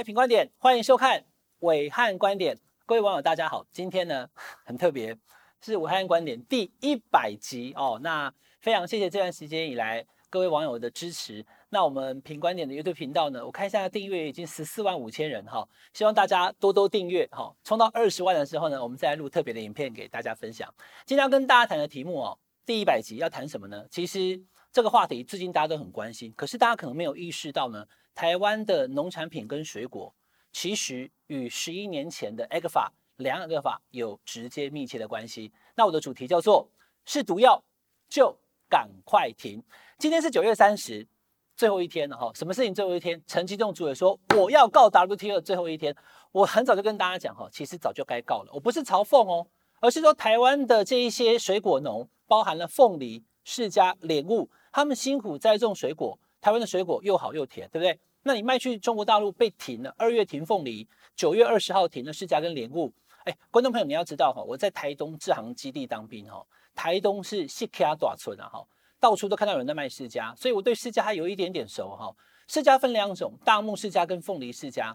来品观点，欢迎收看伟汉观点。各位网友，大家好，今天呢很特别，是伟汉观点第一百集哦。那非常谢谢这段时间以来各位网友的支持。那我们品观点的 YouTube 频道呢，我看一下订阅已经十四万五千人哈，希望大家多多订阅哈，冲到二十万的时候呢，我们再来录特别的影片给大家分享。今天要跟大家谈的题目哦，第一百集要谈什么呢？其实这个话题最近大家都很关心，可是大家可能没有意识到呢，台湾的农产品跟水果其实与十一年前的 EGFA 两 ECFA 有直接密切的关系。那我的主题叫做是毒药就赶快停。今天是九月三十。最后一天了哈，什么事情最后一天？陈吉仲主委说我要告 WTO 最后一天。我很早就跟大家讲哈，其实早就该告了。我不是嘲讽哦，而是说台湾的这一些水果农，包含了凤梨、释迦、莲雾，他们辛苦栽种水果，台湾的水果又好又甜，对不对？那你卖去中国大陆被停了，二月停凤梨，九月二十号停了释迦跟莲雾。哎，观众朋友你要知道哈，我在台东志航基地当兵哈，台东是西卡大村啊哈。到处都看到有人在卖释迦，所以我对释迦还有一点点熟哈。释迦分两种，大木释迦跟凤梨释迦。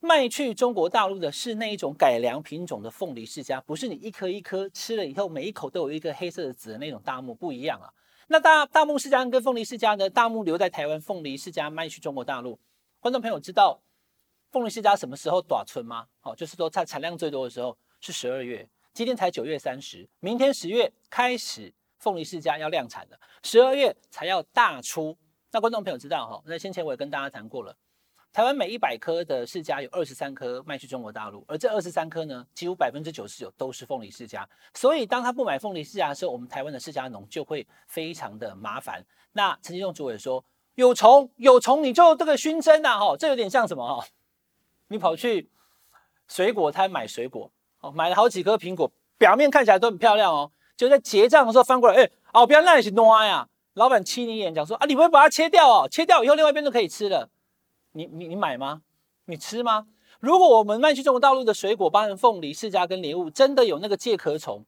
卖去中国大陆的是那一种改良品种的凤梨释迦，不是你一颗一颗吃了以后每一口都有一个黑色的籽的那种大木，不一样啊。那大大木世家跟凤梨世家呢？大木留在台湾，凤梨世家卖去中国大陆。观众朋友知道凤梨世家什么时候短存吗？好，就是说它产量最多的时候是十二月，今天才九月三十，明天十月开始。凤梨世家要量产了，十二月才要大出。那观众朋友知道哈？那先前我也跟大家谈过了，台湾每一百颗的释迦有二十三颗卖去中国大陆，而这二十三颗呢，几乎百分之九十九都是凤梨释迦。所以当他不买凤梨释迦的时候，我们台湾的释迦农就会非常的麻烦。那陈吉仲主委说，有虫有虫你就这个熏蒸呐哈，这有点像什么哈？你跑去水果摊买水果，哦，买了好几颗苹果，表面看起来都很漂亮哦。就在结账的时候翻过来，哎、哦，不要那里是挪呀！老板气你一眼，讲说啊，你不会把它切掉哦？切掉以后，另外一边就可以吃了。你你你买吗？你吃吗？如果我们卖去中国大陆的水果，包含凤梨、释迦跟莲雾，真的有那个介壳虫，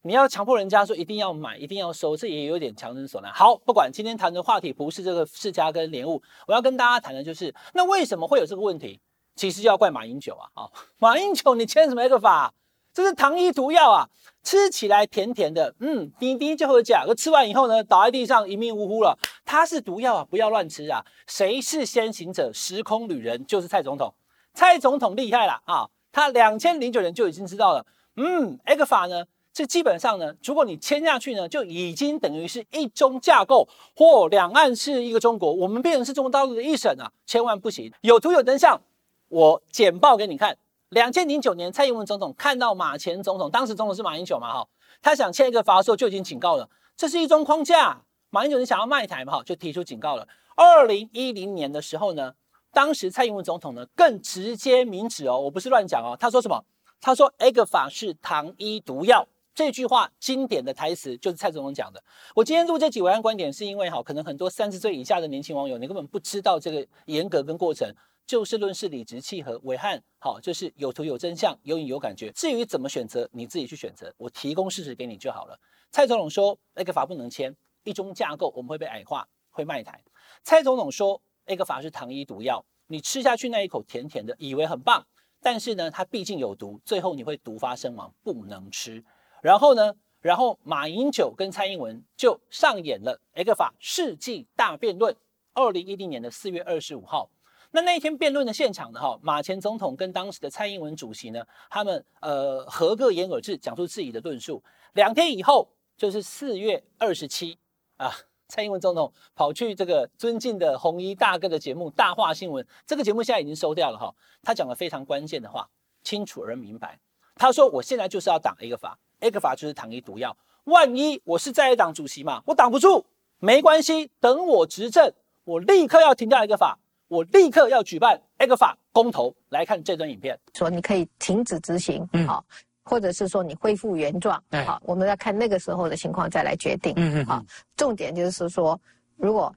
你要强迫人家说一定要买，一定要收，这也有点强人所难。好，不管今天谈的话题不是这个释迦跟莲雾，我要跟大家谈的就是，那为什么会有这个问题？其实就要怪马英九啊！啊，马英九，你签什么一个法这是糖衣毒药啊！吃起来甜甜的，嗯，滴滴就会假。可吃完以后呢，倒在地上一命呜呼了。它是毒药啊，不要乱吃啊！谁是先行者？时空旅人就是蔡总统。蔡总统厉害了啊！他两千零九年就已经知道了。嗯，ECFA 呢，这基本上呢，如果你签下去呢，就已经等于是一中架构，或两岸是一个中国，我们变成是中国大陆的一省啊，千万不行。有图有真相，我简报给你看。两千零九年，蔡英文总统看到马前总统，当时总统是马英九嘛，哈，他想签一个法的时候就已经警告了，这是一中框架。马英九你想要卖台嘛，哈，就提出警告了。二零一零年的时候呢，当时蔡英文总统呢更直接明指哦，我不是乱讲哦，他说什么？他说 ECFA 是糖衣毒药，这句话经典的台词就是蔡总统讲的。我今天录这几位观点，是因为哈，可能很多三十岁以下的年轻网友，你根本不知道这个严格跟过程。就事论事，理直气和，暐瀚好，就是有图有真相，有影有感觉。至于怎么选择，你自己去选择。我提供事实给你就好了。蔡总统说，ECFA 不能签，一中架构我们会被矮化，会卖台。蔡总统说，ECFA 是糖衣毒药，你吃下去那一口甜甜的，以为很棒，但是呢，它毕竟有毒，最后你会毒发身亡，不能吃。然后呢，然后马英九跟蔡英文就上演了 ECFA 世纪大辩论。二零一零年的四月二十五号。那那一天辩论的现场呢，哈，马前总统跟当时的蔡英文主席呢，他们呃合个言而至，讲出自己的论述。两天以后，就是四月二十七啊，蔡英文总统跑去这个尊敬的红衣大哥的节目《大话新闻》，这个节目现在已经收掉了哈。他讲了非常关键的话，清楚而明白。他说：“我现在就是要挡 ECFA，ECFA 就是糖衣毒药。万一我是在野党主席嘛，我挡不住，没关系，等我执政，我立刻要停掉一个法。”我立刻要举办 ECFA 公投，来看这段影片，说你可以停止执行，嗯，好，或者是说你恢复原状，好，我们要看那个时候的情况再来决定，嗯嗯，好，重点就是说，如果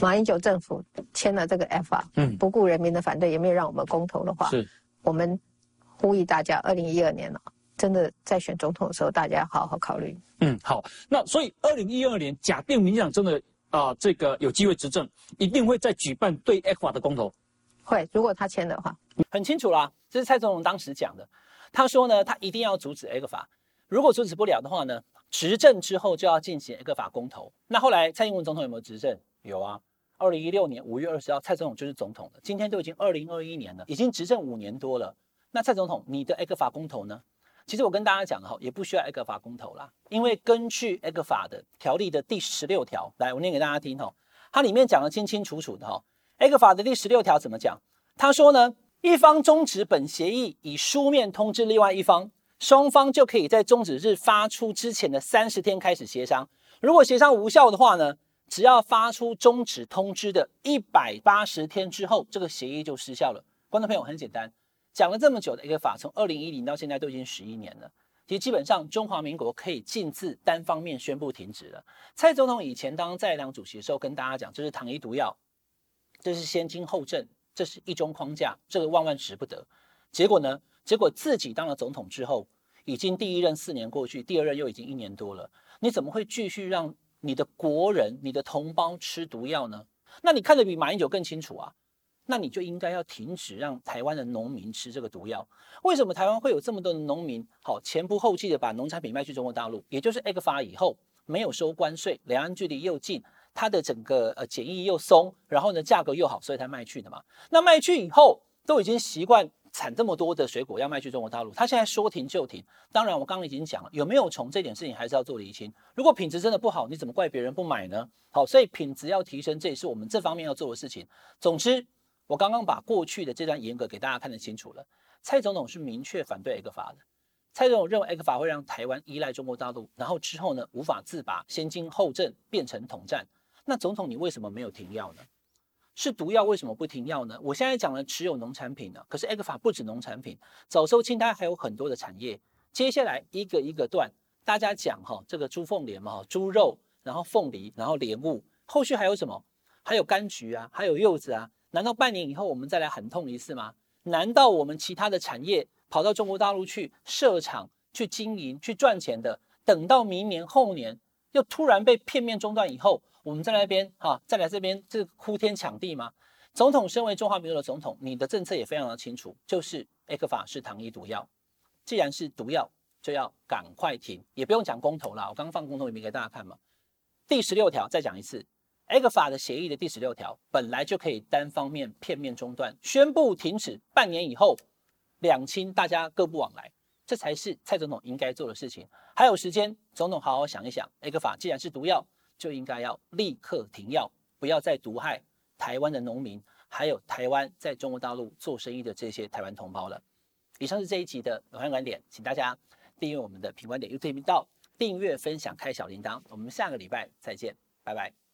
马英九政府签了这个 ECFA，嗯，不顾人民的反对，也没有让我们公投的话，是，我们呼吁大家，二零一二年了，真的在选总统的时候，大家好好考虑。嗯，好，那所以二零一二年，假定民进党真的。啊，这个有机会执政，一定会再举办对 ECFA 的公投。会，如果他签的话，很清楚啦。这是蔡总统当时讲的，他说呢，他一定要阻止 ECFA，如果阻止不了的话呢，执政之后就要进行 ECFA 公投。那后来蔡英文总统有没有执政？有啊，二零一六年五月二十号，蔡总统就是总统了。今天都已经二零二一年了，已经执政五年多了。那蔡总统，你的 ECFA 公投呢？其实我跟大家讲哈，也不需要 ECFA 公投啦，因为根据 ECFA 的条例的第十六条，来，我念给大家听哈，它里面讲得清清楚楚的哈。ECFA 的第十六条怎么讲？他说呢，一方终止本协议，以书面通知另外一方，双方就可以在终止日发出之前的三十天开始协商。如果协商无效的话呢，只要发出终止通知的一百八十天之后，这个协议就失效了。观众朋友，很简单。讲了这么久的一个法从二零一零到现在都已经十一年了。其实基本上中华民国可以径自单方面宣布停止了。蔡总统以前当在党主席的时候跟大家讲，这是糖衣毒药，这是先经后证，这是一中框架，这个万万使不得。结果呢？结果自己当了总统之后，已经第一任四年过去，第二任又已经一年多了，你怎么会继续让你的国人、你的同胞吃毒药呢？那你看得比马英九更清楚啊。那你就应该要停止让台湾的农民吃这个毒药。为什么台湾会有这么多的农民？好，前仆后继的把农产品卖去中国大陆，也就是 ECFA 以后没有收关税，两岸距离又近，它的整个呃检疫又松，然后呢价格又好，所以才卖去的嘛。那卖去以后都已经习惯产这么多的水果要卖去中国大陆，他现在说停就停。当然我刚刚已经讲了，有没有虫这点事情还是要做厘清。如果品质真的不好，你怎么怪别人不买呢？好，所以品质要提升，这也是我们这方面要做的事情。总之。我刚刚把过去的这段严格给大家看得清楚了。蔡总统是明确反对 ECFA 的。蔡总统认为 ECFA 会让台湾依赖中国大陆，然后之后呢无法自拔，先经后证变成统战。那总统你为什么没有停药呢？是毒药为什么不停药呢？我现在讲的持有农产品呢，可是 ECFA 不止农产品，早收清单还有很多的产业。接下来一个一个段，大家讲哈，这个猪凤莲嘛，猪肉，然后凤梨，然后莲雾，后续还有什么？还有柑橘啊，还有柚子啊。难道半年以后我们再来喊痛一次吗？难道我们其他的产业跑到中国大陆去设厂、去经营、去赚钱的，等到明年后年又突然被片面中断以后，我们在那边哈再来这边这哭天抢地吗？总统身为中华民国的总统，你的政策也非常的清楚，就是埃克法是糖衣毒药，既然是毒药，就要赶快停，也不用讲公投了，我刚放公投里面给大家看嘛。第十六条再讲一次。ECFA 的协议的第十六条本来就可以单方面片面中断，宣布停止，半年以后两清，大家各不往来，这才是蔡总统应该做的事情。还有时间，总统好好想一想，ECFA 既然是毒药，就应该要立刻停药，不要再毒害台湾的农民，还有台湾在中国大陆做生意的这些台湾同胞了。以上是这一集的暐瀚观点，请大家订阅我们的品观点 YouTube 频道，订阅、分享、开小铃铛，我们下个礼拜再见，拜拜。